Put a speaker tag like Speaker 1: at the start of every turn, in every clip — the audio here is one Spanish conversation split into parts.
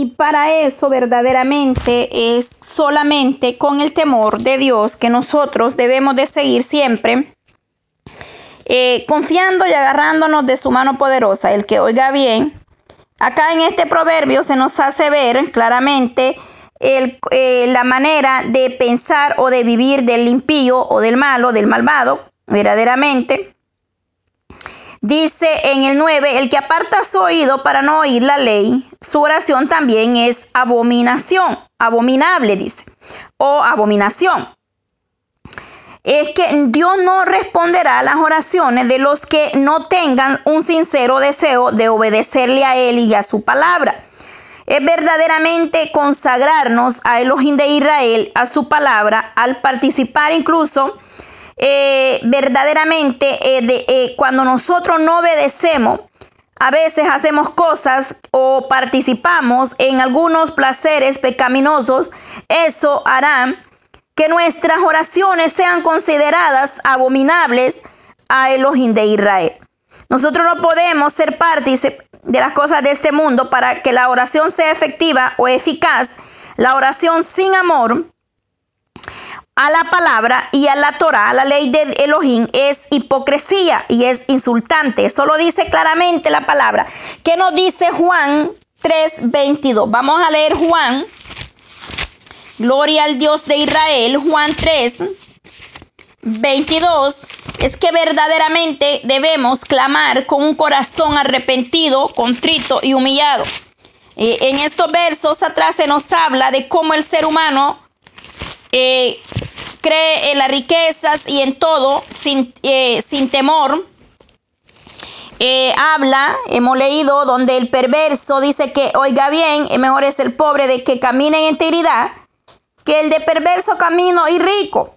Speaker 1: Y para eso verdaderamente es solamente con el temor de Dios que nosotros debemos de seguir siempre eh, confiando y agarrándonos de su mano poderosa. El que oiga bien, acá en este proverbio se nos hace ver claramente eh, la manera de pensar o de vivir del impío o del malo, del malvado, verdaderamente. Dice en el 9, el que aparta su oído para no oír la ley, su oración también es abominación, abominable, dice, o abominación. Es que Dios no responderá a las oraciones de los que no tengan un sincero deseo de obedecerle a Él y a su palabra. Es verdaderamente consagrarnos a Elohim de Israel, a su palabra, al participar incluso eh, verdaderamente eh, eh, cuando nosotros no obedecemos, a veces hacemos cosas o participamos en algunos placeres pecaminosos, eso hará que nuestras oraciones sean consideradas abominables a Elohim de Israel. Nosotros no podemos ser partícipes de las cosas de este mundo para que la oración sea efectiva o eficaz. La oración sin amor a la palabra y a la Torah, a la ley de Elohim, es hipocresía y es insultante. Eso lo dice claramente la palabra. ¿Qué nos dice Juan 3:22? Vamos a leer Juan. Gloria al Dios de Israel. Juan 3, 22. Es que verdaderamente debemos clamar con un corazón arrepentido, contrito y humillado. Eh, en estos versos atrás se nos habla de cómo el ser humano eh, cree en las riquezas y en todo sin, eh, sin temor. Eh, habla, hemos leído, donde el perverso dice que, oiga bien, mejor es el pobre de que camine en integridad que el de perverso camino y rico.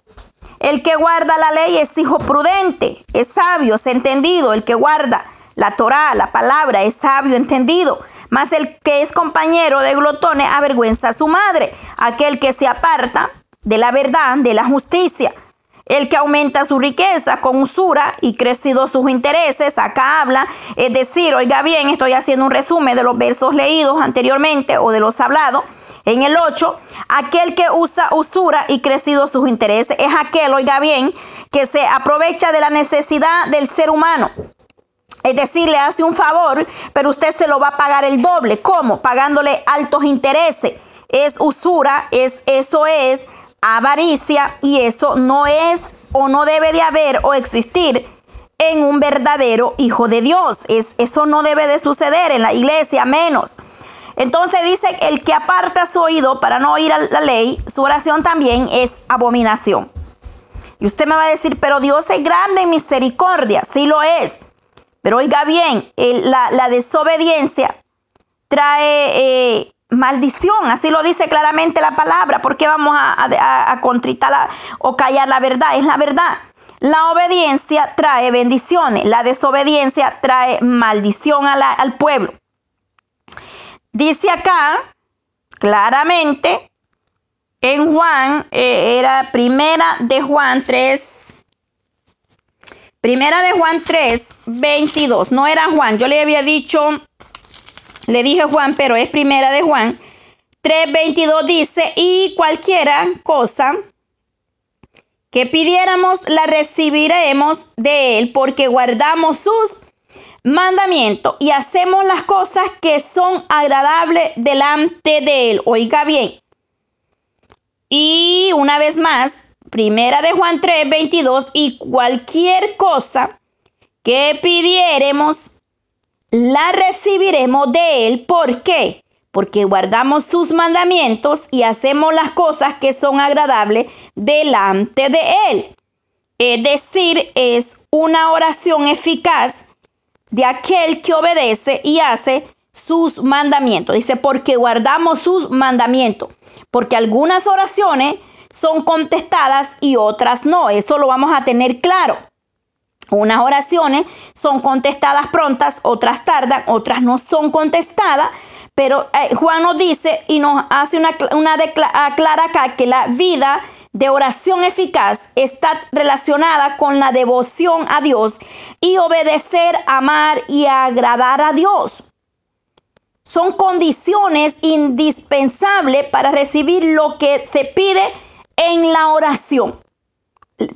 Speaker 1: El que guarda la ley es hijo prudente, es sabio, es entendido. El que guarda la Torah, la palabra, es sabio, entendido. Mas el que es compañero de glotones avergüenza a su madre. Aquel que se aparta de la verdad, de la justicia. El que aumenta su riqueza con usura y crecido sus intereses, acá habla, es decir, oiga bien, estoy haciendo un resumen de los versos leídos anteriormente o de los hablados. En el 8, aquel que usa usura y crecido sus intereses es aquel, oiga bien, que se aprovecha de la necesidad del ser humano. Es decir, le hace un favor, pero usted se lo va a pagar el doble. ¿Cómo? Pagándole altos intereses. Es usura, es, eso es avaricia y eso no es o no debe de haber o existir en un verdadero hijo de Dios. Es, eso no debe de suceder en la iglesia menos. Entonces dice el que aparta su oído para no oír la ley, su oración también es abominación. Y usted me va a decir, pero Dios es grande en misericordia. Sí lo es. Pero oiga bien, la, desobediencia trae eh, maldición, así lo dice claramente la palabra. ¿Por qué vamos a, contritar o callar la verdad? Es la verdad. La obediencia trae bendiciones, la desobediencia trae maldición al pueblo. Dice acá claramente en Juan, eh, era primera de Juan 3, primera de Juan 3, 22, no era Juan, yo le había dicho le dije Juan, pero es primera de Juan. 3.22 dice, y cualquiera cosa que pidiéramos la recibiremos de él porque guardamos sus mandamientos y hacemos las cosas que son agradables delante de él. Oiga bien. Y una vez más, primera de Juan 3.22 y cualquier cosa que pidiéremos la recibiremos de Él. ¿Por qué? Porque guardamos sus mandamientos y hacemos las cosas que son agradables delante de Él. Es decir, es una oración eficaz de aquel que obedece y hace sus mandamientos. Dice, porque guardamos sus mandamientos. Porque algunas oraciones son contestadas y otras no. Eso lo vamos a tener claro. Unas oraciones son contestadas prontas, otras tardan, otras no son contestadas. Pero eh, Juan nos dice y nos hace una, una aclara acá que la vida de oración eficaz está relacionada con la devoción a Dios y obedecer, amar y agradar a Dios. son condiciones indispensables para recibir lo que se pide en la oración.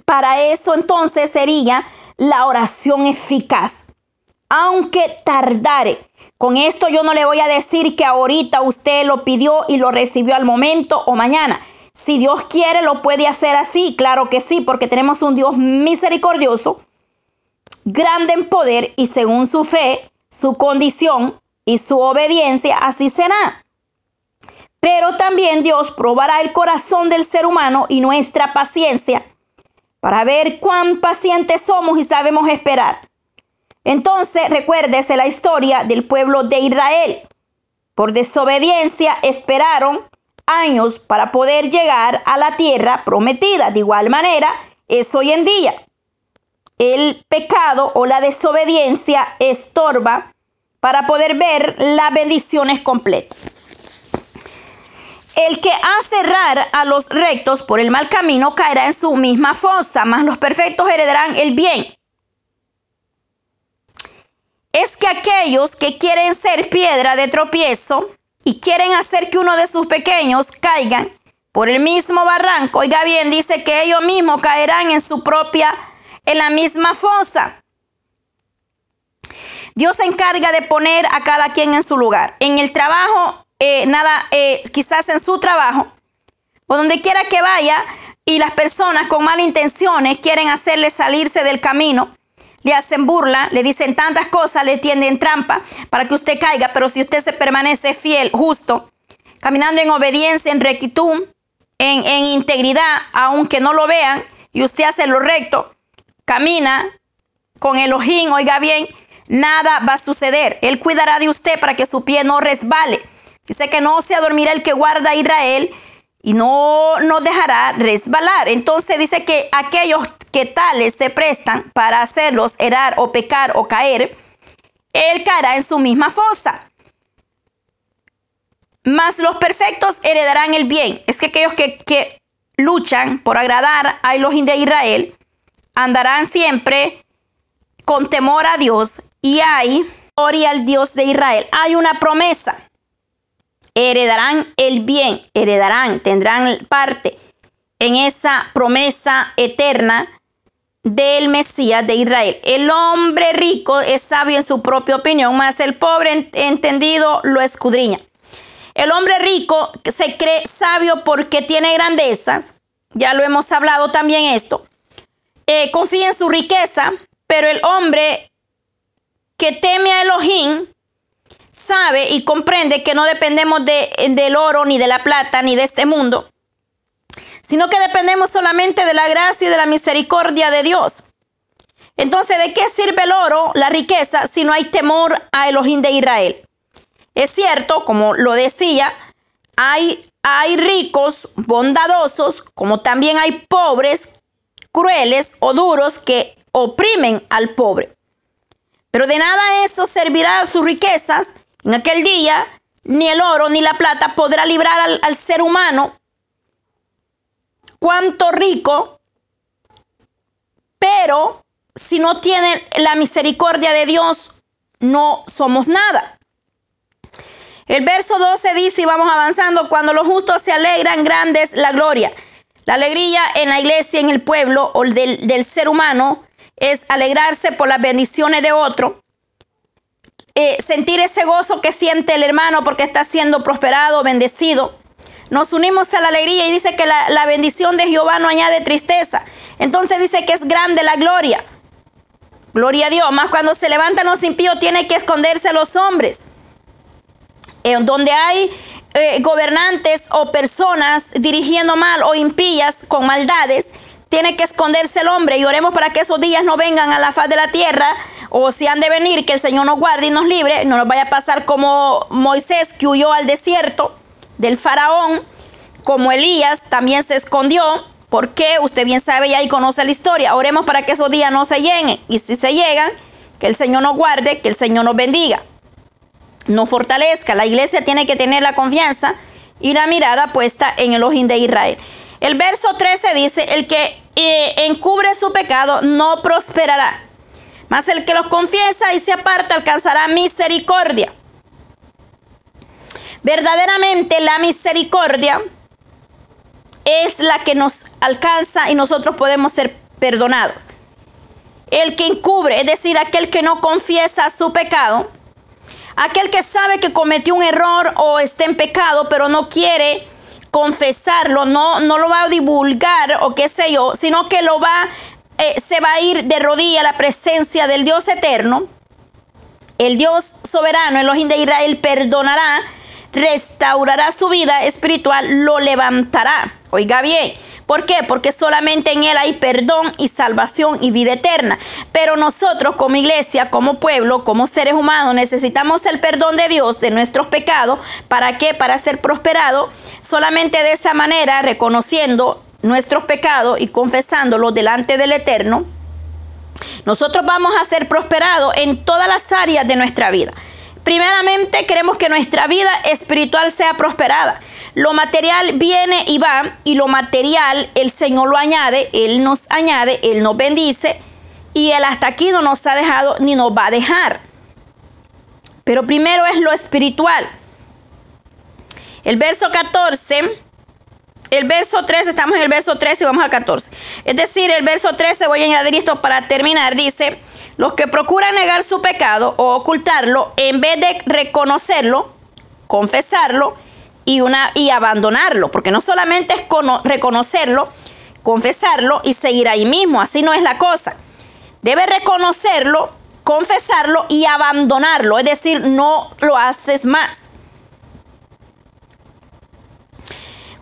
Speaker 1: Para eso entonces sería la oración eficaz, aunque tardare. Con esto yo no le voy a decir que ahorita usted lo pidió y lo recibió al momento o mañana. Si Dios quiere, lo puede hacer así. Claro que sí, porque tenemos un Dios misericordioso, grande en poder y según su fe, su condición y su obediencia, así será. Pero también Dios probará el corazón del ser humano y nuestra paciencia para ver cuán pacientes somos y sabemos esperar. Entonces, recuérdese la historia del pueblo de Israel. Por desobediencia esperaron años para poder llegar a la tierra prometida. De igual manera, es hoy en día. El pecado o la desobediencia estorba para poder ver las bendiciones completas. El que hace errar a los rectos por el mal camino caerá en su misma fosa, mas los perfectos heredarán el bien. Es que aquellos que quieren ser piedra de tropiezo y quieren hacer que uno de sus pequeños caigan por el mismo barranco, oiga bien, dice que ellos mismos caerán en su propia, en la misma fosa. Dios se encarga de poner a cada quien en su lugar. En el trabajo eh, nada, eh, quizás en su trabajo o donde quiera que vaya y las personas con malas intenciones quieren hacerle salirse del camino, le hacen burla, le dicen tantas cosas, le tienden trampa para que usted caiga, pero si usted se permanece fiel, justo, caminando en obediencia, en rectitud, en, en integridad, aunque no lo vean, y usted hace lo recto, camina con el ojín, oiga bien, nada va a suceder. Él cuidará de usted para que su pie no resbale. Dice que no se adormirá el que guarda a Israel y no nos dejará resbalar. Entonces dice que aquellos que tales se prestan para hacerlos erar o pecar o caer, él caerá en su misma fosa. Mas los perfectos heredarán el bien. Es que aquellos que, que luchan por agradar a los de Israel andarán siempre con temor a Dios y hay gloria al Dios de Israel. Hay una promesa heredarán el bien, heredarán, tendrán parte en esa promesa eterna del Mesías de Israel. El hombre rico es sabio en su propia opinión, mas el pobre entendido lo escudriña. El hombre rico se cree sabio porque tiene grandezas, ya lo hemos hablado también esto. Eh, confía en su riqueza, pero el hombre que teme a Elohim sabe y comprende que no dependemos de, del oro, ni de la plata, ni de este mundo, sino que dependemos solamente de la gracia y de la misericordia de Dios. Entonces, ¿de qué sirve el oro, la riqueza, si no hay temor a Elohim de Israel? Es cierto, como lo decía, hay, hay ricos, bondadosos, como también hay pobres, crueles o duros que oprimen al pobre. Pero de nada eso servirá sus riquezas en aquel día, ni el oro ni la plata podrá librar al, ser humano. Cuánto rico, pero si no tiene la misericordia de Dios, no somos nada. El verso 12 dice, y vamos avanzando, cuando los justos se alegran, grande es la gloria. La alegría en la iglesia, en el pueblo o del, del ser humano, es alegrarse por las bendiciones de otro eh, sentir ese gozo que siente el hermano porque está siendo prosperado, bendecido. Nos unimos a la alegría y dice que la, la bendición de Jehová no añade tristeza. Entonces dice que es grande la gloria. Gloria a Dios. Más cuando se levantan los impíos, tiene que esconderse los hombres. En donde hay eh, gobernantes o personas dirigiendo mal o impías con maldades, tiene que esconderse el hombre y oremos para que esos días no vengan a la faz de la tierra o si han de venir, que el Señor nos guarde y nos libre, no nos vaya a pasar como Moisés que huyó al desierto del faraón, como Elías también se escondió, porque usted bien sabe ya y conoce la historia. Oremos para que esos días no se lleguen y si se llegan, que el Señor nos guarde, que el Señor nos bendiga, nos fortalezca. La iglesia tiene que tener la confianza y la mirada puesta en el ojín de Israel. El verso 13 dice, el que eh, encubre su pecado no prosperará, mas el que los confiesa y se aparta alcanzará misericordia. Verdaderamente la misericordia es la que nos alcanza y nosotros podemos ser perdonados. El que encubre, es decir, aquel que no confiesa su pecado, aquel que sabe que cometió un error o está en pecado, pero no quiere confesarlo, no, no lo va a divulgar o qué sé yo, sino que lo va, eh, se va a ir de rodilla la presencia del Dios eterno. El Dios soberano, el Elohim de Israel, perdonará, restaurará su vida espiritual, lo levantará. Oiga bien, ¿por qué? Porque solamente en Él hay perdón y salvación y vida eterna. Pero nosotros como iglesia, como pueblo, como seres humanos, necesitamos el perdón de Dios de nuestros pecados. ¿Para qué? Para ser prosperado. Solamente de esa manera, reconociendo nuestros pecados y confesándolos delante del Eterno, nosotros vamos a ser prosperados en todas las áreas de nuestra vida. Primeramente queremos que nuestra vida espiritual sea prosperada. Lo material viene y va y lo material el Señor lo añade, Él nos añade, Él nos bendice y Él hasta aquí no nos ha dejado ni nos va a dejar. Pero primero es lo espiritual. El verso 14, el verso 13, estamos en el verso 13 y vamos al 14. Es decir, el verso 13, voy a añadir esto para terminar, dice, los que procuran negar su pecado o ocultarlo, en vez de reconocerlo, confesarlo y, una, y abandonarlo, porque no solamente es reconocerlo, confesarlo y seguir ahí mismo, así no es la cosa. Debe reconocerlo, confesarlo y abandonarlo, es decir, no lo haces más.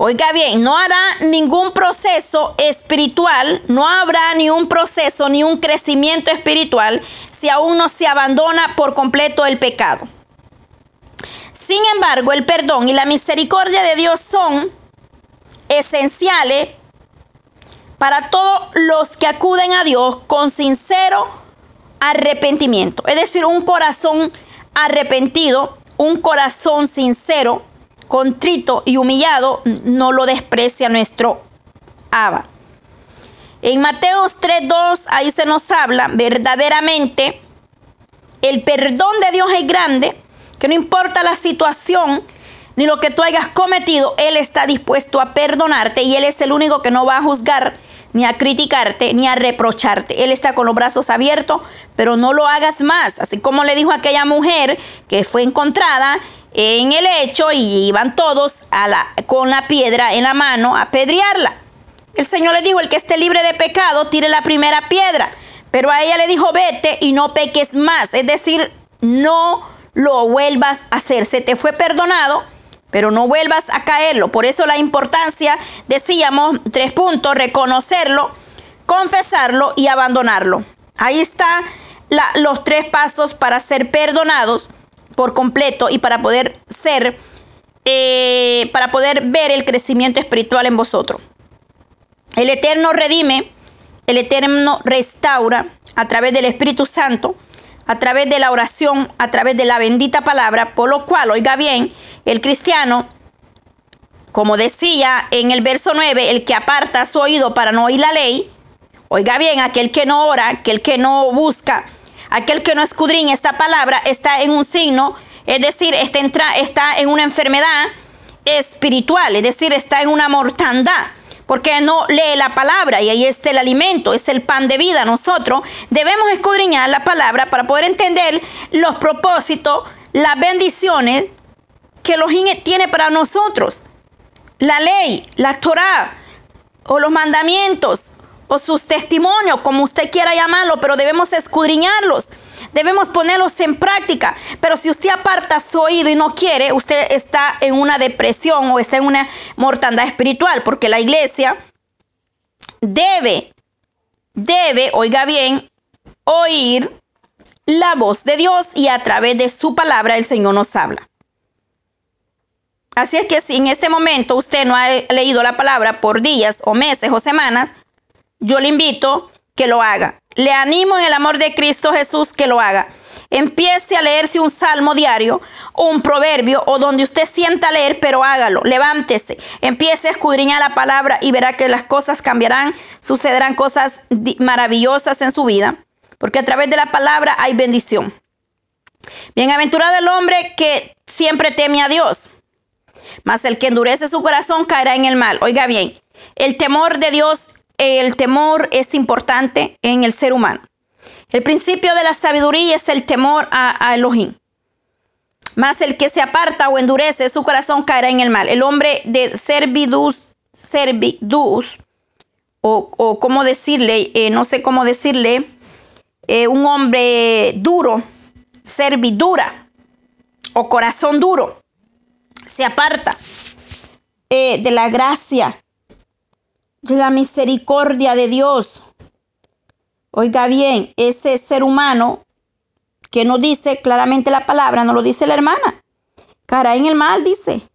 Speaker 1: Oiga bien, no hará ningún proceso espiritual, no habrá ni un proceso ni un crecimiento espiritual si aún no se abandona por completo el pecado. Sin embargo, el perdón y la misericordia de Dios son esenciales para todos los que acuden a Dios con sincero arrepentimiento. Es decir, un corazón arrepentido, un corazón sincero contrito y humillado, no lo desprecia nuestro Abba. En Mateos 3.2, ahí se nos habla verdaderamente, el perdón de Dios es grande, que no importa la situación ni lo que tú hayas cometido, Él está dispuesto a perdonarte y Él es el único que no va a juzgar, ni a criticarte, ni a reprocharte. Él está con los brazos abiertos, pero no lo hagas más. Así como le dijo aquella mujer que fue encontrada en el hecho y iban todos a la, con la piedra en la mano a pedrearla. El Señor le dijo, el que esté libre de pecado, tire la primera piedra. Pero a ella le dijo, vete y no peques más. Es decir, no lo vuelvas a hacer. Se te fue perdonado, pero no vuelvas a caerlo. Por eso la importancia, decíamos, tres puntos, reconocerlo, confesarlo y abandonarlo. Ahí están los tres pasos para ser perdonados por completo y para poder ser, eh, para poder ver el crecimiento espiritual en vosotros. El Eterno redime, el Eterno restaura a través del Espíritu Santo, a través de la oración, a través de la bendita palabra, por lo cual, oiga bien, el cristiano, como decía en el verso 9, el que aparta su oído para no oír la ley, oiga bien, aquel que no ora, aquel que no busca, Aquel que no escudriña esta palabra está en un signo, es decir, está, está en una enfermedad espiritual, es decir, está en una mortandad porque no lee la palabra y ahí está el alimento, es el pan de vida. Nosotros debemos escudriñar la palabra para poder entender los propósitos, las bendiciones que los tiene para nosotros. La ley, la Torah o los mandamientos o sus testimonios, como usted quiera llamarlo, pero debemos escudriñarlos. Debemos ponerlos en práctica. Pero si usted aparta su oído y no quiere, usted está en una depresión o está en una mortandad espiritual, porque la iglesia debe, debe, oiga bien, oír la voz de Dios y a través de su palabra el Señor nos habla. Así es que si en este momento usted no ha leído la palabra por días o meses o semanas, yo le invito que lo haga. Le animo en el amor de Cristo Jesús que lo haga. Empiece a leerse un salmo diario o un proverbio o donde usted sienta leer, pero hágalo. Levántese, empiece a escudriñar la palabra y verá que las cosas cambiarán, sucederán cosas maravillosas en su vida, porque a través de la palabra hay bendición. Bienaventurado el hombre que siempre teme a Dios. mas el que endurece su corazón caerá en el mal. Oiga bien, el temor de Dios, el temor es importante en el ser humano. El principio de la sabiduría es el temor a, Elohim. Mas el que se aparta o endurece su corazón caerá en el mal. El hombre de servidus, servidus, o, o cómo decirle, eh, no sé cómo decirle, eh, un hombre duro, servidura o corazón duro, se aparta eh, de la gracia, la misericordia de Dios. Oiga bien, ese ser humano que no dice claramente la palabra, no lo dice la hermana. Cara en el mal, dice.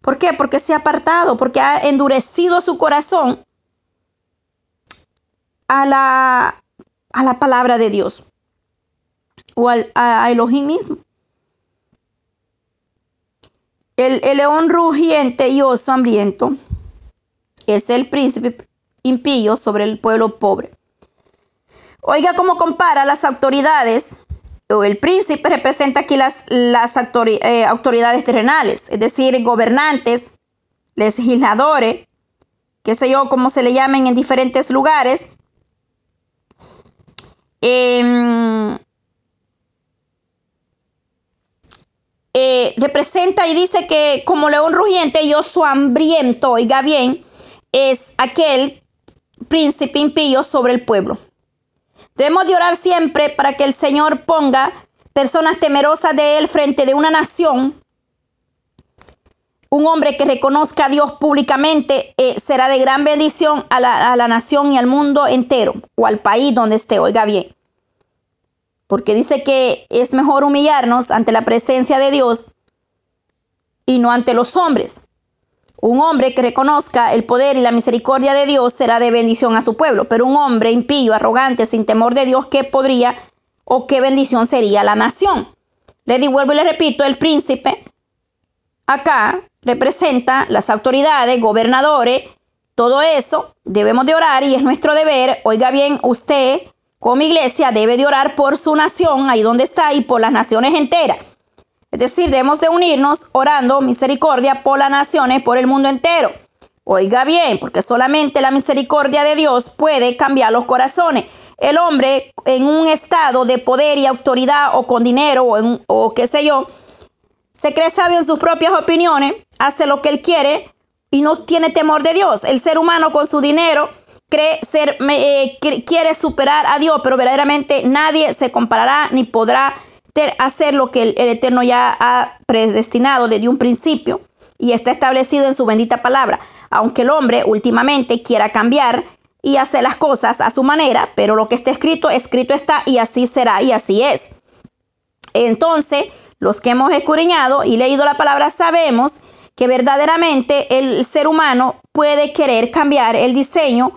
Speaker 1: ¿Por qué? Porque se ha apartado, porque ha endurecido su corazón a la, a la palabra de Dios o al, a Elohim mismo. El, león rugiente y oso hambriento es el príncipe impío sobre el pueblo pobre. Oiga cómo compara las autoridades, o el príncipe representa aquí las, las eh, autoridades terrenales, es decir, gobernantes, legisladores, qué sé yo, cómo se le llamen en diferentes lugares. Eh, Eh, representa y dice que como león rugiente y oso hambriento, oiga bien, es aquel príncipe impío sobre el pueblo. Debemos de orar siempre para que el Señor ponga personas temerosas de Él frente de una nación. Un hombre que reconozca a Dios públicamente eh, será de gran bendición a la, a la nación y al mundo entero o al país donde esté, oiga bien porque dice que es mejor humillarnos ante la presencia de Dios y no ante los hombres. Un hombre que reconozca el poder y la misericordia de Dios será de bendición a su pueblo, pero un hombre impío, arrogante, sin temor de Dios, ¿qué podría o qué bendición sería la nación? Le devuelvo y le repito, el príncipe acá representa las autoridades, gobernadores, todo eso, debemos de orar y es nuestro deber. Oiga bien, usted como iglesia debe de orar por su nación, ahí donde está, y por las naciones enteras. Es decir, debemos de unirnos orando misericordia por las naciones, por el mundo entero. Oiga bien, porque solamente la misericordia de Dios puede cambiar los corazones. El hombre en un estado de poder y autoridad o con dinero o, o qué sé yo, se cree sabio en sus propias opiniones, hace lo que él quiere y no tiene temor de Dios. El ser humano con su dinero cree ser, eh, quiere superar a Dios, pero verdaderamente nadie se comparará ni podrá hacer lo que el, Eterno ya ha predestinado desde un principio y está establecido en su bendita palabra. Aunque el hombre últimamente quiera cambiar y hacer las cosas a su manera, pero lo que está escrito, escrito está y así será y así es. Entonces, los que hemos escudriñado y leído la palabra sabemos que verdaderamente el ser humano puede querer cambiar el diseño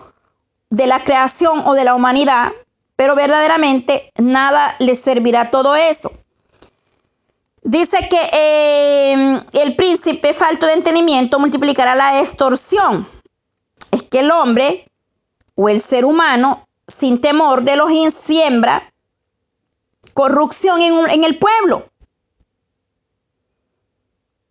Speaker 1: de la creación o de la humanidad, pero verdaderamente nada le servirá todo eso. Dice que eh, el príncipe falto de entendimiento multiplicará la extorsión. Es que el hombre o el ser humano sin temor de los siembra corrupción en, el pueblo.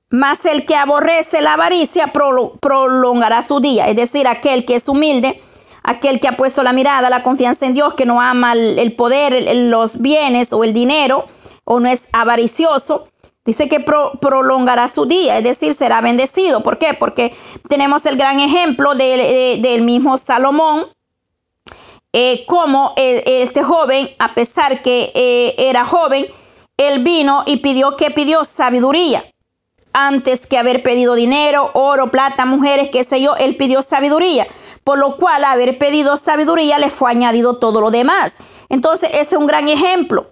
Speaker 1: Mas el que aborrece la avaricia prolongará su día. Es decir, aquel que es humilde aquel que ha puesto la mirada, la confianza en Dios, que no ama el poder, los bienes o el dinero, o no es avaricioso, dice que prolongará su día, es decir, será bendecido. ¿Por qué? Porque tenemos el gran ejemplo del mismo Salomón, eh, como eh, este joven, a pesar que eh, era joven, él vino y pidió que pidió sabiduría. Antes que haber pedido dinero, oro, plata, mujeres, qué sé yo, él pidió sabiduría por lo cual haber pedido sabiduría le fue añadido todo lo demás. Entonces, ese es un gran ejemplo.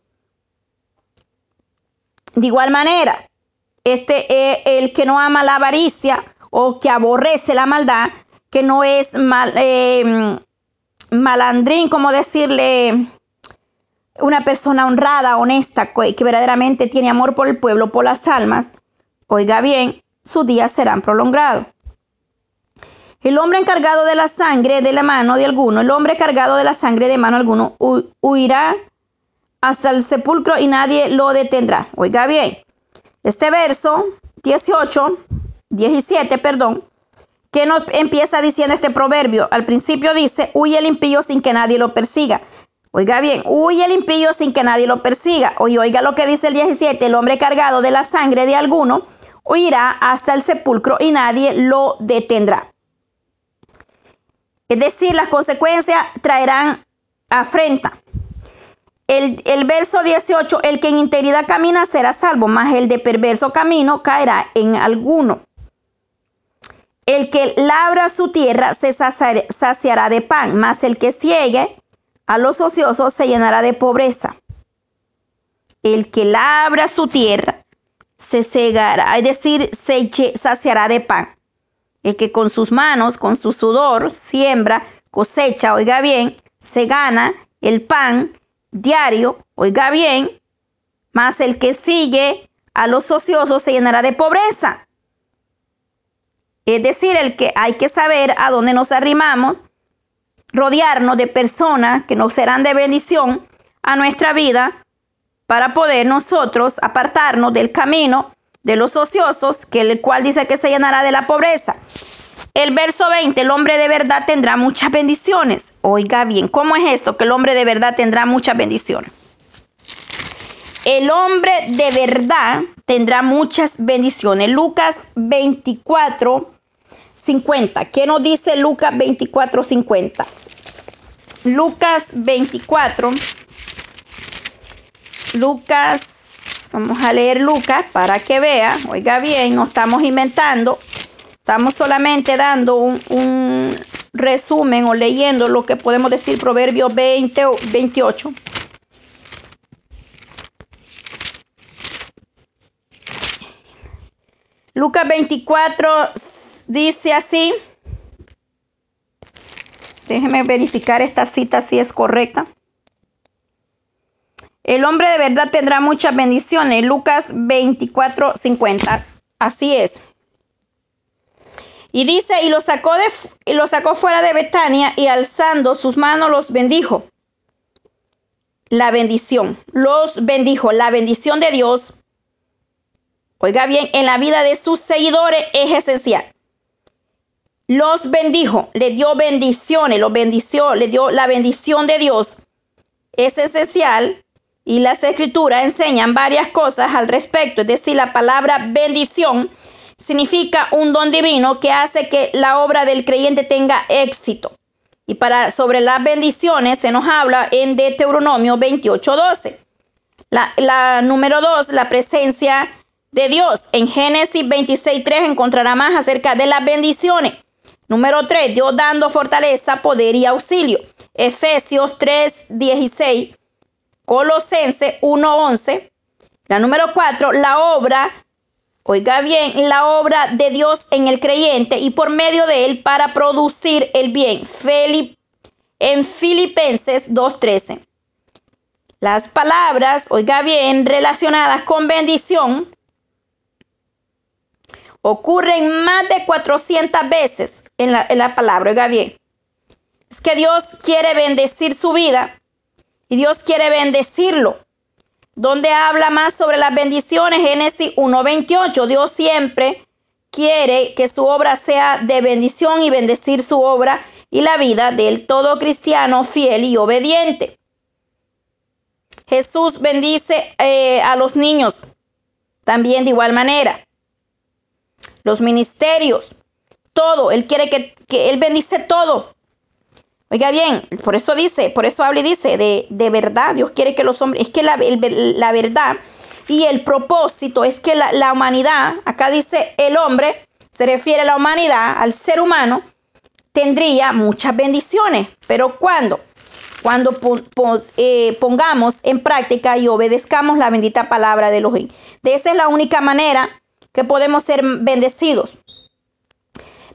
Speaker 1: De igual manera, este es el que no ama la avaricia o que aborrece la maldad, que no es mal, eh, malandrín, como decirle una persona honrada, honesta, que verdaderamente tiene amor por el pueblo, por las almas, oiga bien, sus días serán prolongados. El hombre encargado de la sangre de la mano de alguno, el hombre cargado de la sangre de mano alguno, huirá hasta el sepulcro y nadie lo detendrá. Oiga bien, este verso 18 17, perdón, ¿qué nos empieza diciendo este proverbio? Al principio dice, huye el impío sin que nadie lo persiga. Oiga bien, huye el impío sin que nadie lo persiga. Oye, oiga lo que dice el 17, el hombre cargado de la sangre de alguno huirá hasta el sepulcro y nadie lo detendrá. Es decir, las consecuencias traerán afrenta. El, el, verso 18, el que en integridad camina será salvo, mas el de perverso camino caerá en alguno. El que labra su tierra se saciará de pan, mas el que ciegue a los ociosos se llenará de pobreza. El que labra su tierra se cegará, es decir, se saciará de pan. El que con sus manos, con su sudor, siembra, cosecha, oiga bien, se gana el pan diario, oiga bien, más el que sigue a los ociosos se llenará de pobreza. Es decir, el que hay que saber a dónde nos arrimamos, rodearnos de personas que nos serán de bendición a nuestra vida para poder nosotros apartarnos del camino de los ociosos, que el cual dice que se llenará de la pobreza. El verso 20, el hombre de verdad tendrá muchas bendiciones. Oiga bien, ¿cómo es esto? Que el hombre de verdad tendrá muchas bendiciones. El hombre de verdad tendrá muchas bendiciones. Lucas 24, 50. ¿Qué nos dice Lucas 24, 50? Lucas 24. Lucas, vamos a leer Lucas para que vea. Oiga bien, no estamos inventando. Estamos solamente dando un, resumen o leyendo lo que podemos decir Proverbios 20 o 28. Lucas 24 dice así. Déjeme verificar esta cita si es correcta. El hombre de verdad tendrá muchas bendiciones. Lucas 24, 50. Así es. Y dice, y lo sacó, de, y lo sacó fuera de Betania y alzando sus manos los bendijo. La bendición, los bendijo. La bendición de Dios, oiga bien, en la vida de sus seguidores es esencial. Los bendijo, le dio bendiciones, los bendició, le dio la bendición de Dios. Es esencial y las escrituras enseñan varias cosas al respecto. Es decir, la palabra bendición significa un don divino que hace que la obra del creyente tenga éxito. Y para sobre las bendiciones se nos habla en Deuteronomio 28:12. La, la número 2, la presencia de Dios. En Génesis 26:3 encontrará más acerca de las bendiciones. Número 3, Dios dando fortaleza, poder y auxilio. Efesios 3:16. Colosense 1:11. La número 4, la obra Oiga bien, la obra de Dios en el creyente y por medio de él para producir el bien. en Filipenses 2.13. Las palabras, oiga bien, relacionadas con bendición ocurren más de 400 veces en la, en la palabra, oiga bien. Es que Dios quiere bendecir su vida y Dios quiere bendecirlo donde habla más sobre las bendiciones, Génesis 1.28. Dios siempre quiere que su obra sea de bendición y bendecir su obra y la vida del todo cristiano fiel y obediente. Jesús bendice eh, a los niños también de igual manera. Los ministerios, todo. Él quiere que, que Él bendice todo. Oiga bien, por eso dice, por eso habla y dice, de, de verdad, Dios quiere que los hombres, es que la, la verdad y el propósito es que la, la, humanidad, acá dice el hombre, se refiere a la humanidad, al ser humano, tendría muchas bendiciones. Pero ¿cuándo? Cuando eh, pongamos en práctica y obedezcamos la bendita palabra de Elohim. De esa es la única manera que podemos ser bendecidos.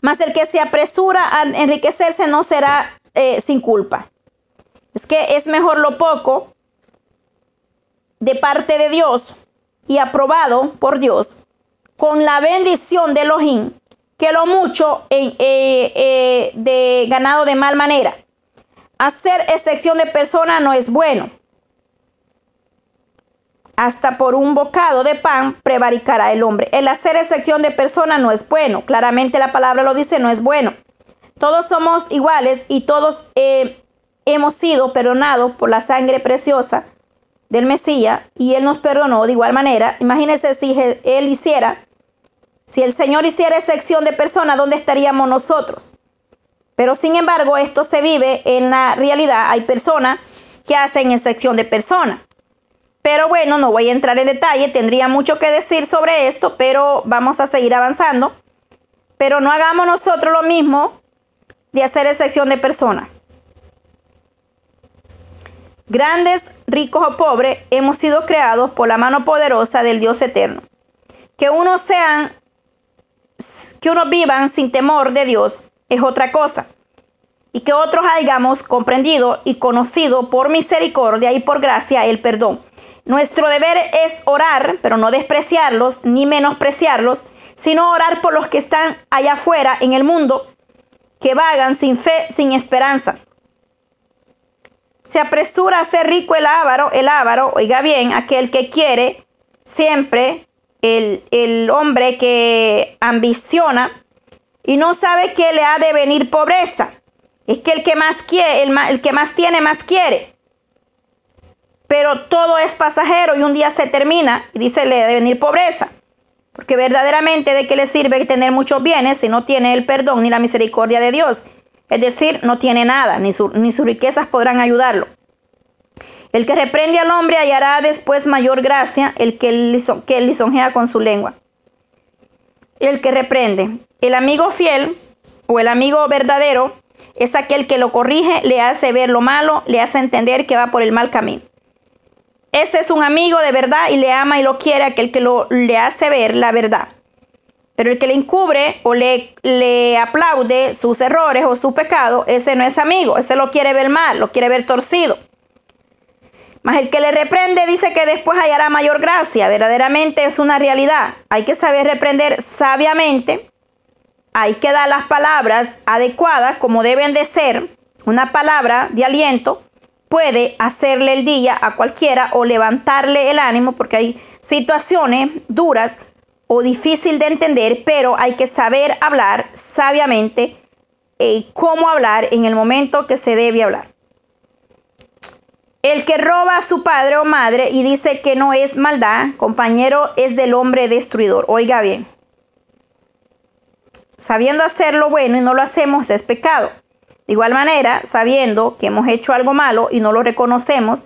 Speaker 1: Mas el que se apresura a enriquecerse no será eh, sin culpa. Es que es mejor lo poco de parte de Dios y aprobado por Dios con la bendición de Elohim que lo mucho eh, eh, de ganado de mal manera. Hacer excepción de persona no es bueno. hasta por un bocado de pan prevaricará el hombre. El hacer excepción de persona no es bueno. Claramente la palabra lo dice, no es bueno. Todos somos iguales y todos eh, hemos sido perdonados por la sangre preciosa del Mesías y Él nos perdonó de igual manera. Imagínense si Él hiciera, si el Señor hiciera excepción de persona, ¿dónde estaríamos nosotros? Pero sin embargo, esto se vive en la realidad. Hay personas que hacen excepción de persona. Pero bueno, no voy a entrar en detalle, tendría mucho que decir sobre esto, pero vamos a seguir avanzando. Pero no hagamos nosotros lo mismo de hacer excepción de persona. Grandes, ricos o pobres, hemos sido creados por la mano poderosa del Dios eterno. Que unos sean, que unos vivan sin temor de Dios es otra cosa. Y que otros hayamos comprendido y conocido por misericordia y por gracia el perdón nuestro deber es orar, pero no despreciarlos ni menospreciarlos, sino orar por los que están allá afuera en el mundo, que vagan sin fe, sin esperanza. Se apresura a ser rico el avaro, el avaro, oiga bien, aquel que quiere siempre, el, hombre que ambiciona y no sabe que le ha de venir pobreza. Es que el que más quiere, el que más tiene, más quiere pero todo es pasajero y un día se termina y dice le debe venir pobreza. Porque verdaderamente de qué le sirve tener muchos bienes si no tiene el perdón ni la misericordia de Dios. Es decir, no tiene nada, ni, ni sus riquezas podrán ayudarlo. El que reprende al hombre hallará después mayor gracia, el que, que lisonjea con su lengua. El que reprende. El amigo fiel o el amigo verdadero es aquel que lo corrige, le hace ver lo malo, le hace entender que va por el mal camino. Ese es un amigo de verdad y le ama y lo quiere aquel que lo, le hace ver la verdad. Pero el que le encubre o le, le aplaude sus errores o su pecado, ese no es amigo, ese lo quiere ver mal, lo quiere ver torcido. Mas el que le reprende dice que después hallará mayor gracia. Verdaderamente es una realidad. Hay que saber reprender sabiamente. Hay que dar las palabras adecuadas como deben de ser. Una palabra de aliento puede hacerle el día a cualquiera o levantarle el ánimo porque hay situaciones duras o difícil de entender, pero hay que saber hablar sabiamente y cómo hablar en el momento que se debe hablar. El que roba a su padre o madre y dice que no es maldad, compañero, es del hombre destruidor. Oiga bien. Sabiendo hacer lo bueno y no lo hacemos es pecado. De igual manera, sabiendo que hemos hecho algo malo y no lo reconocemos,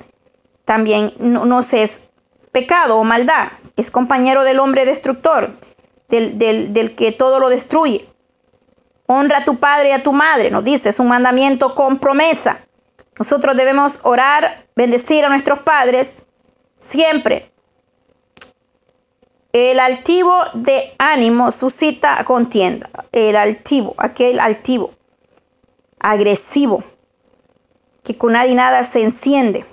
Speaker 1: también nos es pecado o maldad. Es compañero del hombre destructor, del, del, que todo lo destruye. Honra a tu padre y a tu madre, nos dice, es un mandamiento con promesa. Nosotros debemos orar, bendecir a nuestros padres siempre. El altivo de ánimo suscita contienda. El altivo, aquel altivo agresivo, que con nadie nada se enciende.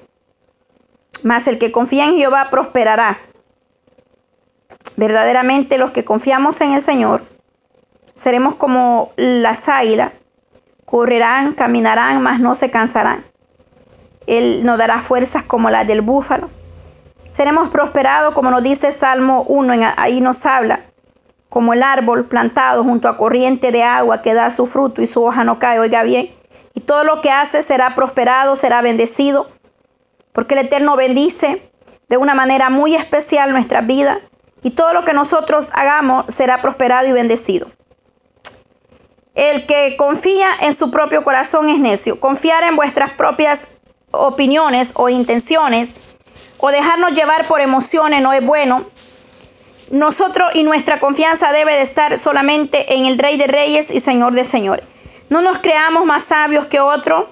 Speaker 1: Mas el que confía en Jehová prosperará. Verdaderamente los que confiamos en el Señor seremos como las águilas, correrán, caminarán, mas no se cansarán. Él nos dará fuerzas como las del búfalo. Seremos prosperados, como nos dice Salmo 1, ahí nos habla como el árbol plantado junto a corriente de agua que da su fruto y su hoja no cae, oiga bien, y todo lo que hace será prosperado, será bendecido, porque el Eterno bendice de una manera muy especial nuestra vida y todo lo que nosotros hagamos será prosperado y bendecido. El que confía en su propio corazón es necio. Confiar en vuestras propias opiniones o intenciones o dejarnos llevar por emociones no es bueno nosotros y nuestra confianza debe de estar solamente en el Rey de Reyes y Señor de Señores. No nos creamos más sabios que otro,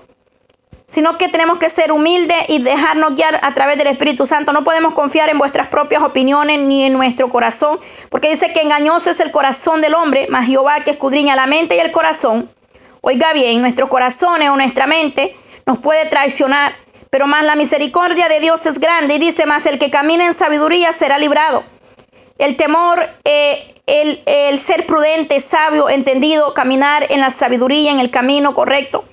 Speaker 1: sino que tenemos que ser humildes y dejarnos guiar a través del Espíritu Santo. No podemos confiar en vuestras propias opiniones ni en nuestro corazón, porque dice que engañoso es el corazón del hombre, mas Jehová que escudriña la mente y el corazón. Oiga bien, nuestros corazones o nuestra mente nos puede traicionar, pero más la misericordia de Dios es grande y dice más el que camina en sabiduría será librado. El temor, eh, el, ser prudente, sabio, entendido, caminar en la sabiduría, en el camino correcto,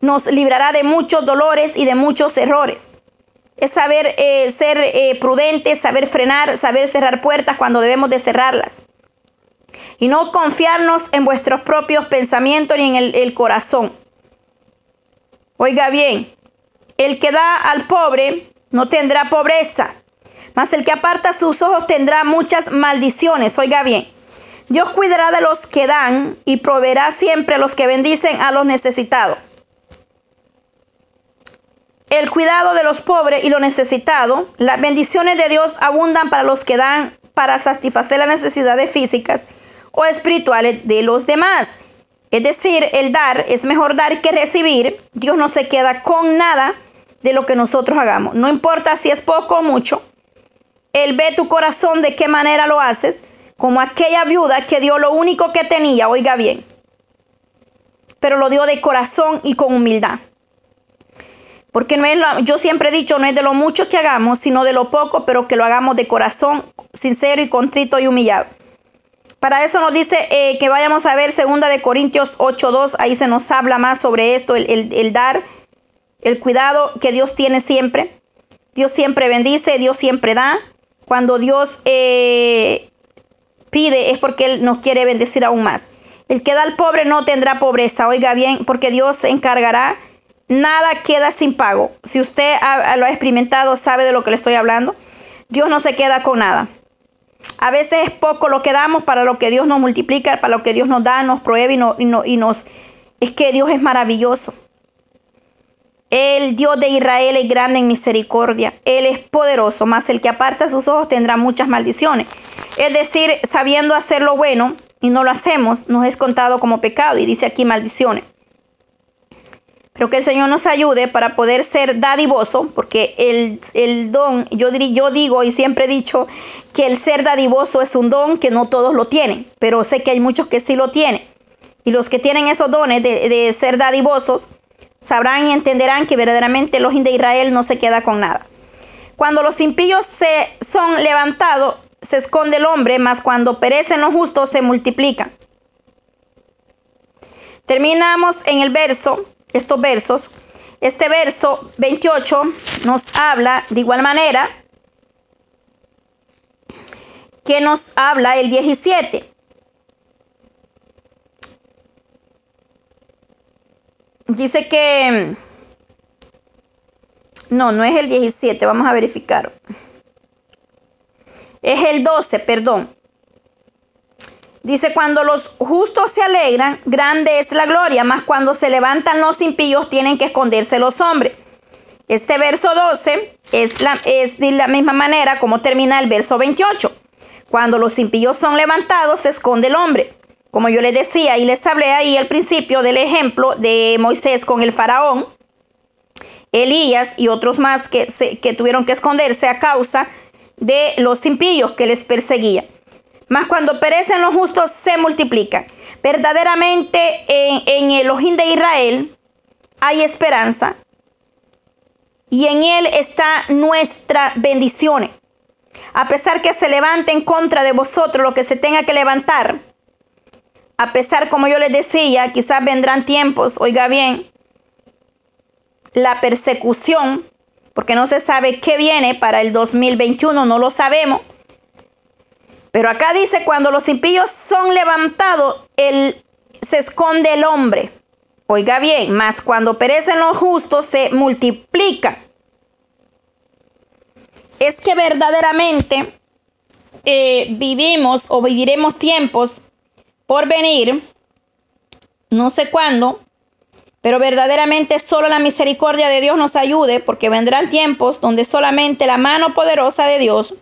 Speaker 1: nos librará de muchos dolores y de muchos errores. es saber eh, ser eh, prudentes, saber frenar, saber cerrar puertas cuando debemos de cerrarlas. Y no confiarnos en vuestros propios pensamientos ni en el, el corazón. Oiga bien, el que da al pobre no tendrá pobreza, mas el que aparta sus ojos tendrá muchas maldiciones. Oiga bien, Dios cuidará de los que dan y proveerá siempre a los que bendicen a los necesitados. El cuidado de los pobres y los necesitados, las bendiciones de Dios abundan para los que dan para satisfacer las necesidades físicas o espirituales de los demás. Es decir, el dar es mejor dar que recibir. Dios no se queda con nada de lo que nosotros hagamos. No importa si es poco o mucho. Él ve tu corazón de qué manera lo haces, como aquella viuda que dio lo único que tenía, oiga bien. Pero lo dio de corazón y con humildad. Porque no es yo siempre he dicho, no es de lo mucho que hagamos, sino de lo poco, pero que lo hagamos de corazón sincero y contrito y humillado. Para eso nos dice eh, que vayamos a ver segunda de Corintios 8.2, ahí se nos habla más sobre esto, el, dar, el cuidado que Dios tiene siempre. Dios siempre bendice, Dios siempre da. Cuando Dios eh, pide es porque Él nos quiere bendecir aún más. El que da al pobre no tendrá pobreza, oiga bien, porque Dios se encargará nada queda sin pago. Si usted lo ha experimentado, sabe de lo que le estoy hablando. Dios no se queda con nada. A veces es poco lo que damos para lo que Dios nos multiplica, para lo que Dios nos da, nos pruebe y, y nos... Es que Dios es maravilloso. El Dios de Israel es grande en misericordia. Él es poderoso, mas el que aparta sus ojos tendrá muchas maldiciones. Es decir, sabiendo hacer lo bueno y no lo hacemos, nos es contado como pecado. Y dice aquí maldiciones. Pero que el Señor nos ayude para poder ser dadivoso, porque el, don, yo, yo digo y siempre he dicho que el ser dadivoso es un don que no todos lo tienen, pero sé que hay muchos que sí lo tienen. Y los que tienen esos dones de, ser dadivosos sabrán y entenderán que verdaderamente el ojín de Israel no se queda con nada. Cuando los impíos se son levantados, se esconde el hombre, mas cuando perecen los justos se multiplican. Terminamos en el verso estos versos. Este verso 28 nos habla de igual manera que nos habla el 17. Dice que... No, no es el 17, vamos a verificar. Es el 12, perdón. Dice, cuando los justos se alegran, grande es la gloria, mas cuando se levantan los impíos tienen que esconderse los hombres. Este verso 12 es, la, es de la misma manera como termina el verso 28. Cuando los impíos son levantados, se esconde el hombre. Como yo les decía y les hablé ahí al principio del ejemplo de Moisés con el faraón, Elías y otros más que, que tuvieron que esconderse a causa de los impíos que les perseguían. Mas cuando perecen los justos se multiplican. Verdaderamente en, el ojín de Israel hay esperanza. Y en él está nuestra bendición. A pesar que se levante en contra de vosotros lo que se tenga que levantar. A pesar, como yo les decía, quizás vendrán tiempos, oiga bien, la persecución, porque no se sabe qué viene para el 2021, no lo sabemos. Pero acá dice, cuando los impíos son levantados, el, se esconde el hombre. Oiga bien, más cuando perecen los justos se multiplica. Es que verdaderamente eh, vivimos o viviremos tiempos por venir, no sé cuándo, pero verdaderamente solo la misericordia de Dios nos ayude, porque vendrán tiempos donde solamente la mano poderosa de Dios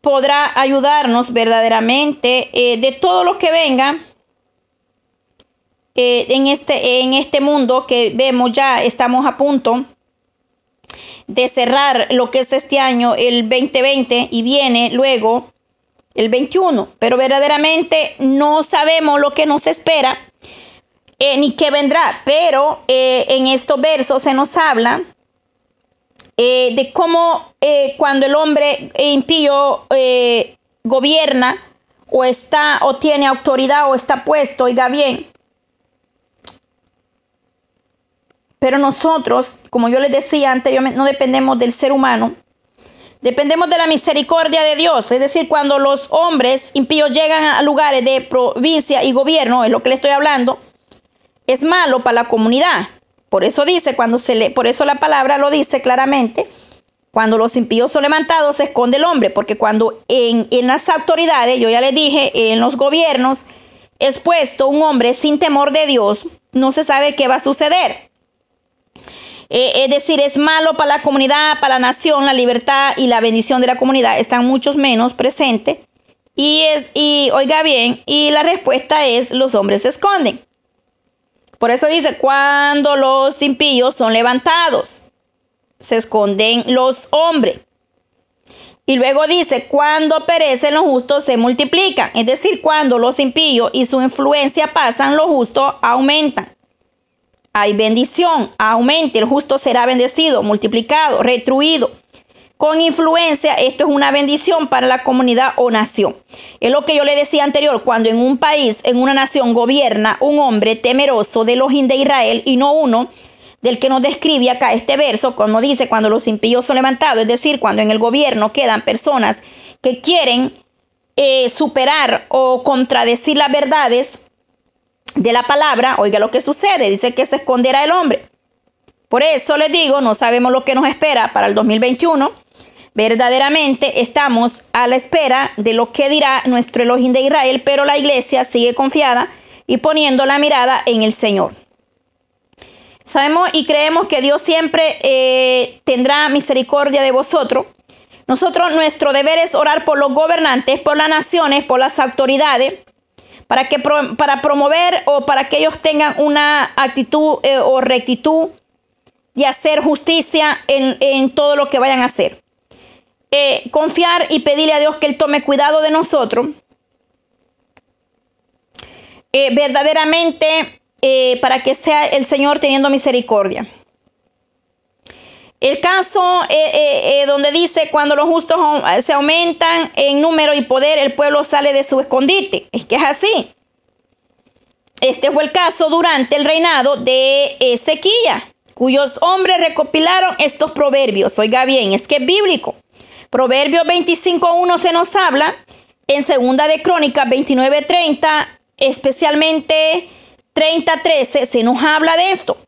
Speaker 1: podrá ayudarnos verdaderamente eh, de todo lo que venga eh, en, este, en este mundo que vemos ya, estamos a punto de cerrar lo que es este año, el 2020, y viene luego el 21, pero verdaderamente no sabemos lo que nos espera eh, ni qué vendrá, pero en estos versos se nos habla eh, de cómo eh, cuando el hombre impío eh, gobierna o está o tiene autoridad o está puesto, oiga bien, Pero nosotros, como yo les decía anteriormente, no dependemos del ser humano, Dependemos de la misericordia de Dios. Es decir, cuando los hombres impíos llegan a lugares de provincia y gobierno, es lo que le estoy hablando, es malo para la comunidad. Por eso dice, cuando se le, por eso la palabra lo dice claramente, cuando los impíos son levantados se esconde el hombre, porque cuando en, en las autoridades, yo ya les dije, en los gobiernos, es puesto un hombre sin temor de Dios, no se sabe qué va a suceder. Eh, es decir, es malo para la comunidad, para la nación, la libertad y la bendición de la comunidad están muchos menos presentes. Y es, y oiga bien, y la respuesta es, los hombres se esconden. Por eso dice, cuando los impíos son levantados, se esconden los hombres. Y luego dice, cuando perecen los justos se multiplican. Es decir, cuando los impíos y su influencia pasan, los justos aumentan hay bendición, aumente, el justo será bendecido, multiplicado, retruido. Con influencia, esto es una bendición para la comunidad o nación. Es lo que yo le decía anterior, cuando en un país, en una nación gobierna un hombre temeroso de los de Israel y no uno del que nos describe acá este verso, como dice, cuando los impíos son levantados, es decir, cuando en el gobierno quedan personas que quieren eh, superar o contradecir las verdades, de la palabra, oiga lo que sucede, dice que se esconderá el hombre. Por eso les digo, no sabemos lo que nos espera para el 2021. Verdaderamente estamos a la espera de lo que dirá nuestro Elohim de Israel, pero la iglesia sigue confiada y poniendo la mirada en el Señor. Sabemos y creemos que Dios siempre eh, tendrá misericordia de vosotros. Nosotros, nuestro deber es orar por los gobernantes, por las naciones, por las autoridades, para, que, para promover o para que ellos tengan una actitud eh, o rectitud de hacer justicia en, todo lo que vayan a hacer. Eh, confiar y pedirle a Dios que Él tome cuidado de nosotros. Eh, verdaderamente para que sea el Señor teniendo misericordia. El caso donde dice, cuando los justos se aumentan en número y poder, el pueblo sale de su escondite. Es que es así. Este fue el caso durante el reinado de Ezequiel, cuyos hombres recopilaron estos proverbios. Oiga bien, es que es bíblico. Proverbios 25.1 se nos habla, en segunda de Crónicas 29.30, especialmente 30.13, se nos habla de esto.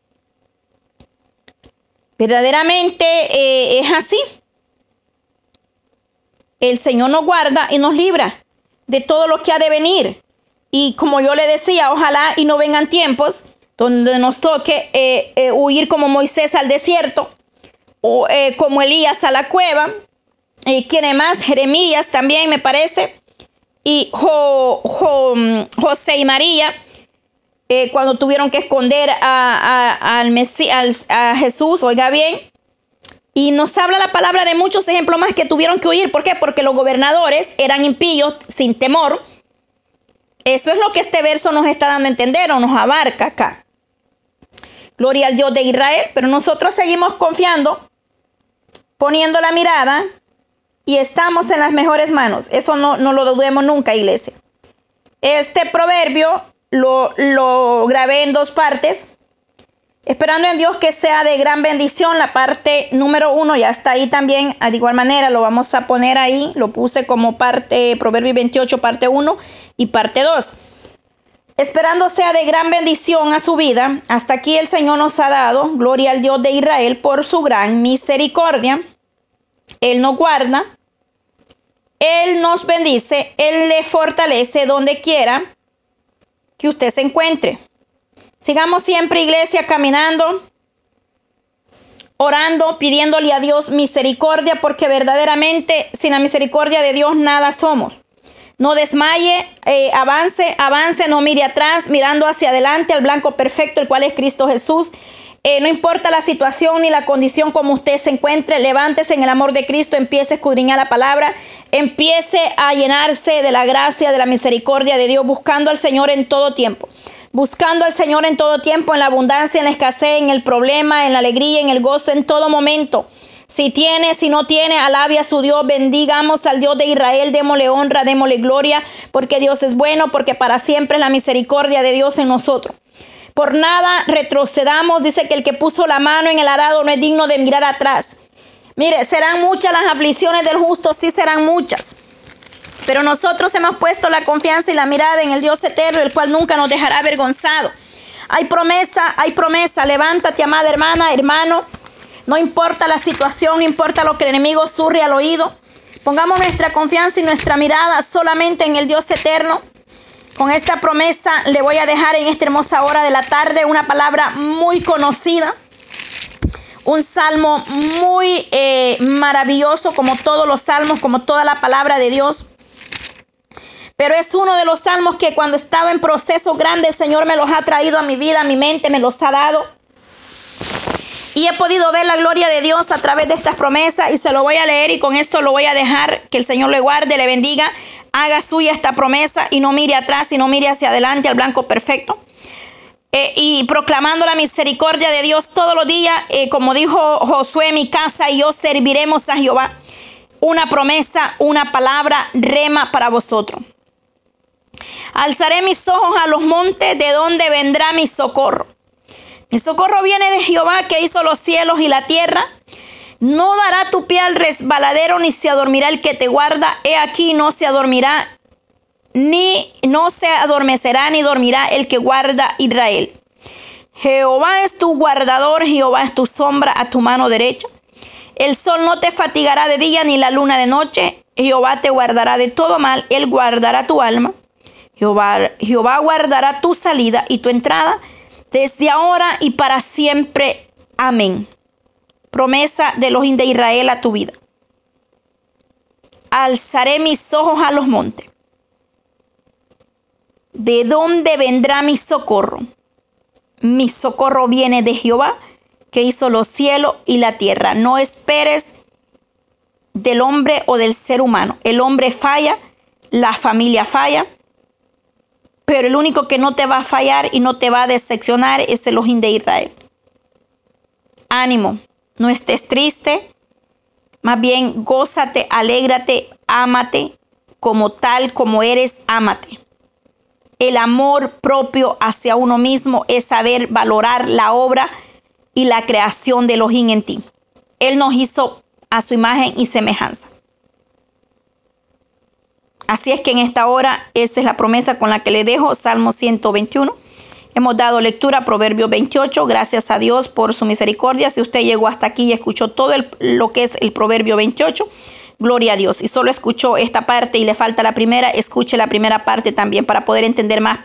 Speaker 1: Verdaderamente eh, es así. El Señor nos guarda y nos libra de todo lo que ha de venir. Y como yo le decía, ojalá y no vengan tiempos donde nos toque eh, eh, huir como Moisés al desierto o como Elías a la cueva. Y quien más, Jeremías también me parece. Y mm, José y María, cuando tuvieron que esconder a, al a Jesús, oiga bien. Y nos habla la palabra de muchos ejemplos más que tuvieron que huir. ¿Por qué? Porque los gobernadores eran impíos sin temor eso es lo que este verso nos está dando a entender o nos abarca acá. Gloria al Dios de Israel, pero nosotros seguimos confiando, poniendo la mirada y estamos en las mejores manos. Eso no, no lo dudemos nunca, iglesia. Este proverbio lo, lo grabé en dos partes. Esperando en Dios que sea de gran bendición, la parte número uno ya está ahí también. De igual manera lo vamos a poner ahí. Lo puse como parte, Proverbio 28, parte 1 y parte 2. Esperando sea de gran bendición a su vida. Hasta aquí el Señor nos ha dado. Gloria al Dios de Israel por su gran misericordia. Él nos guarda. Él nos bendice. Él le fortalece donde quiera que usted se encuentre. Sigamos siempre, iglesia, caminando, orando, pidiéndole a Dios misericordia, porque verdaderamente sin la misericordia de Dios nada somos. No desmaye, eh, avance, avance, no mire atrás, mirando hacia adelante al blanco perfecto, el cual es Cristo Jesús. Eh, no importa la situación ni la condición como usted se encuentre, levántese en el amor de Cristo, empiece a escudriñar la palabra, empiece a llenarse de la gracia, de la misericordia de Dios, buscando al Señor en todo tiempo buscando al Señor en todo tiempo, en la abundancia, en la escasez, en el problema, en la alegría, en el gozo, en todo momento. Si tiene, si no tiene, alabe a su Dios, bendigamos al Dios de Israel, démosle honra, démosle gloria, porque Dios es bueno, porque para siempre es la misericordia de Dios en nosotros. Por nada retrocedamos. Dice que el que puso la mano en el arado no es digno de mirar atrás. Mire, serán muchas las aflicciones del justo, sí serán muchas. Pero nosotros hemos puesto la confianza y la mirada en el Dios eterno, el cual nunca nos dejará avergonzado. Hay promesa, hay promesa. Levántate, amada hermana, hermano. No importa la situación, no importa lo que el enemigo surre al oído. Pongamos nuestra confianza y nuestra mirada solamente en el Dios eterno. Con esta promesa le voy a dejar en esta hermosa hora de la tarde una palabra muy conocida. Un salmo muy eh, maravilloso como todos los salmos, como toda la palabra de Dios. Pero es uno de los salmos que cuando estaba en proceso grande el Señor me los ha traído a mi vida, a mi mente, me los ha dado. Y he podido ver la gloria de Dios a través de estas promesas y se lo voy a leer y con esto lo voy a dejar. Que el Señor le guarde, le bendiga, haga suya esta promesa y no mire atrás y no mire hacia adelante al blanco perfecto. Eh, y proclamando la misericordia de Dios todos los días, eh, como dijo Josué, mi casa y yo serviremos a Jehová. Una promesa, una palabra, rema para vosotros. Alzaré mis ojos a los montes, de donde vendrá mi socorro. Mi socorro viene de Jehová que hizo los cielos y la tierra. No dará tu pie al resbaladero, ni se adormirá el que te guarda. He aquí no se adormirá, ni no se adormecerá, ni dormirá el que guarda Israel. Jehová es tu guardador, Jehová es tu sombra a tu mano derecha. El sol no te fatigará de día, ni la luna de noche. Jehová te guardará de todo mal, Él guardará tu alma. Jehová, Jehová guardará tu salida y tu entrada desde ahora y para siempre. Amén. Promesa de los de Israel a tu vida. Alzaré mis ojos a los montes. ¿De dónde vendrá mi socorro? Mi socorro viene de Jehová, que hizo los cielos y la tierra. No esperes del hombre o del ser humano. El hombre falla, la familia falla, pero el único que no te va a fallar y no te va a decepcionar es el ojín de Israel. Ánimo, no estés triste, más bien gózate, alégrate, ámate como tal como eres, ámate. El amor propio hacia uno mismo es saber valorar la obra y la creación de Elohim en ti. Él nos hizo a su imagen y semejanza. Así es que en esta hora, esa es la promesa con la que le dejo, Salmo 121. Hemos dado lectura a Proverbio 28, gracias a Dios por su misericordia. Si usted llegó hasta aquí y escuchó todo lo que es el Proverbio 28, gloria a Dios. Y solo escuchó esta parte y le falta la primera, escuche la primera parte también para poder entender más,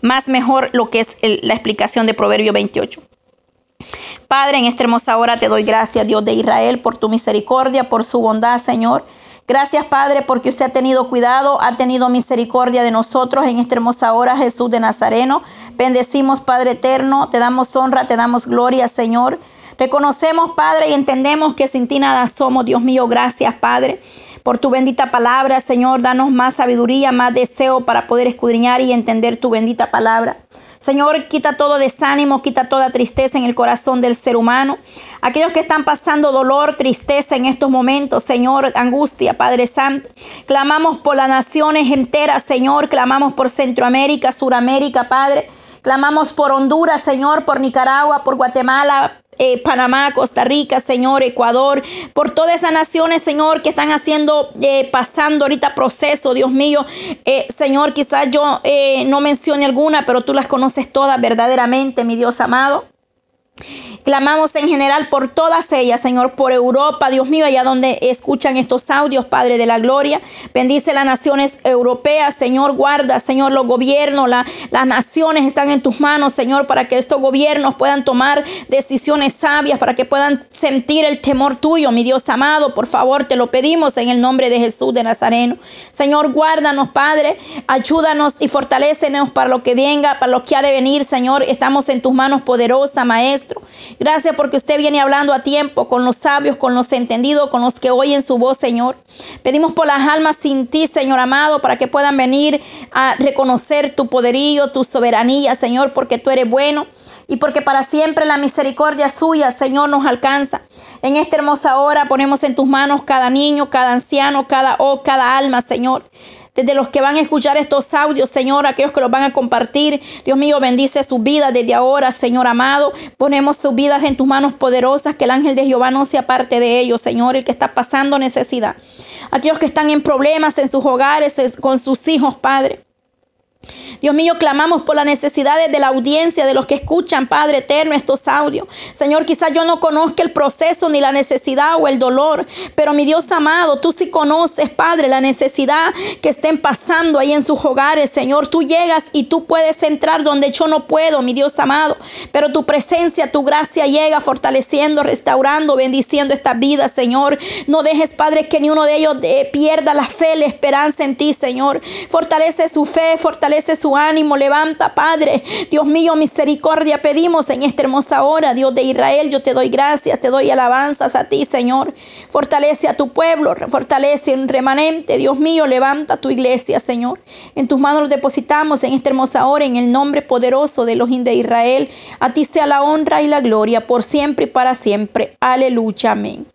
Speaker 1: más mejor lo que es la explicación de Proverbio 28. Padre, en esta hermosa hora te doy gracias, Dios de Israel, por tu misericordia, por su bondad, Señor. Gracias, Padre, porque usted ha tenido cuidado, ha tenido misericordia de nosotros en esta hermosa hora, Jesús de Nazareno. Bendecimos, Padre eterno, te damos honra, te damos gloria, Señor. Reconocemos, Padre, y entendemos que sin ti nada somos, Dios mío. Gracias, Padre, por tu bendita palabra, Señor. Danos más sabiduría, más deseo para poder escudriñar y entender tu bendita palabra. Señor, quita todo desánimo, quita toda tristeza en el corazón del ser humano. Aquellos que están pasando dolor, tristeza en estos momentos, Señor, angustia, Padre Santo. Clamamos por las naciones enteras, Señor. Clamamos por Centroamérica, Suramérica, Padre. Clamamos por Honduras, Señor, por Nicaragua, por Guatemala, eh, Panamá, Costa Rica, Señor, Ecuador, por todas esas naciones, Señor, que están haciendo, eh, pasando ahorita proceso, Dios mío. Eh, Señor, quizás yo no mencione alguna, pero tú las conoces todas verdaderamente, mi Dios amado. Clamamos en general por todas ellas, Señor, por Europa, Dios mío, allá donde escuchan estos audios, Padre de la Gloria. Bendice las naciones europeas, Señor, guarda, Señor, los gobiernos, las naciones están en tus manos, Señor, para que estos gobiernos puedan tomar decisiones sabias, para que puedan sentir el temor tuyo, mi Dios amado. Por favor, te lo pedimos en el nombre de Jesús de Nazareno. Señor, guárdanos, Padre, ayúdanos y fortalecenos para lo que venga, para lo que ha de venir, Señor. Estamos en tus manos poderosa, Gracias porque usted viene hablando a tiempo con los sabios, con los entendidos, con los que oyen su voz, Señor. Pedimos por las almas sin ti, Señor amado, para que puedan venir a reconocer tu poderío, tu soberanía, Señor, porque tú eres bueno y porque para siempre la misericordia suya, Señor, nos alcanza. En esta hermosa hora ponemos en tus manos cada niño, cada anciano, cada, oh, cada alma, Señor. Desde los que van a escuchar estos audios, Señor, aquellos que los van a compartir. Dios mío, bendice sus vidas desde ahora, Señor amado. Ponemos sus vidas en tus manos poderosas, que el ángel de Jehová no sea parte de ellos, Señor, el que está pasando necesidad. Aquellos que están en problemas en sus hogares, con sus hijos, Padre. Dios mío, clamamos por las necesidades de la audiencia, de los que escuchan, Padre eterno, estos audios. Señor, quizás yo no conozca el proceso ni la necesidad o el dolor, pero mi Dios amado, tú sí conoces, Padre, la necesidad que estén pasando ahí en sus hogares, Señor. Tú llegas y tú puedes entrar donde yo no puedo, mi Dios amado, pero tu presencia, tu gracia llega fortaleciendo, restaurando, bendiciendo esta vida, Señor. No dejes, Padre, que ni uno de ellos eh, pierda la fe, la esperanza en ti, Señor. Fortalece su fe, fortalece su ánimo, levanta, Padre. Dios mío, misericordia pedimos en esta hermosa hora, Dios de Israel. Yo te doy gracias, te doy alabanzas a ti, Señor. Fortalece a tu pueblo, fortalece un remanente. Dios mío, levanta tu iglesia, Señor. En tus manos lo depositamos en esta hermosa hora, en el nombre poderoso de los de Israel. A ti sea la honra y la gloria por siempre y para siempre. Aleluya, amén.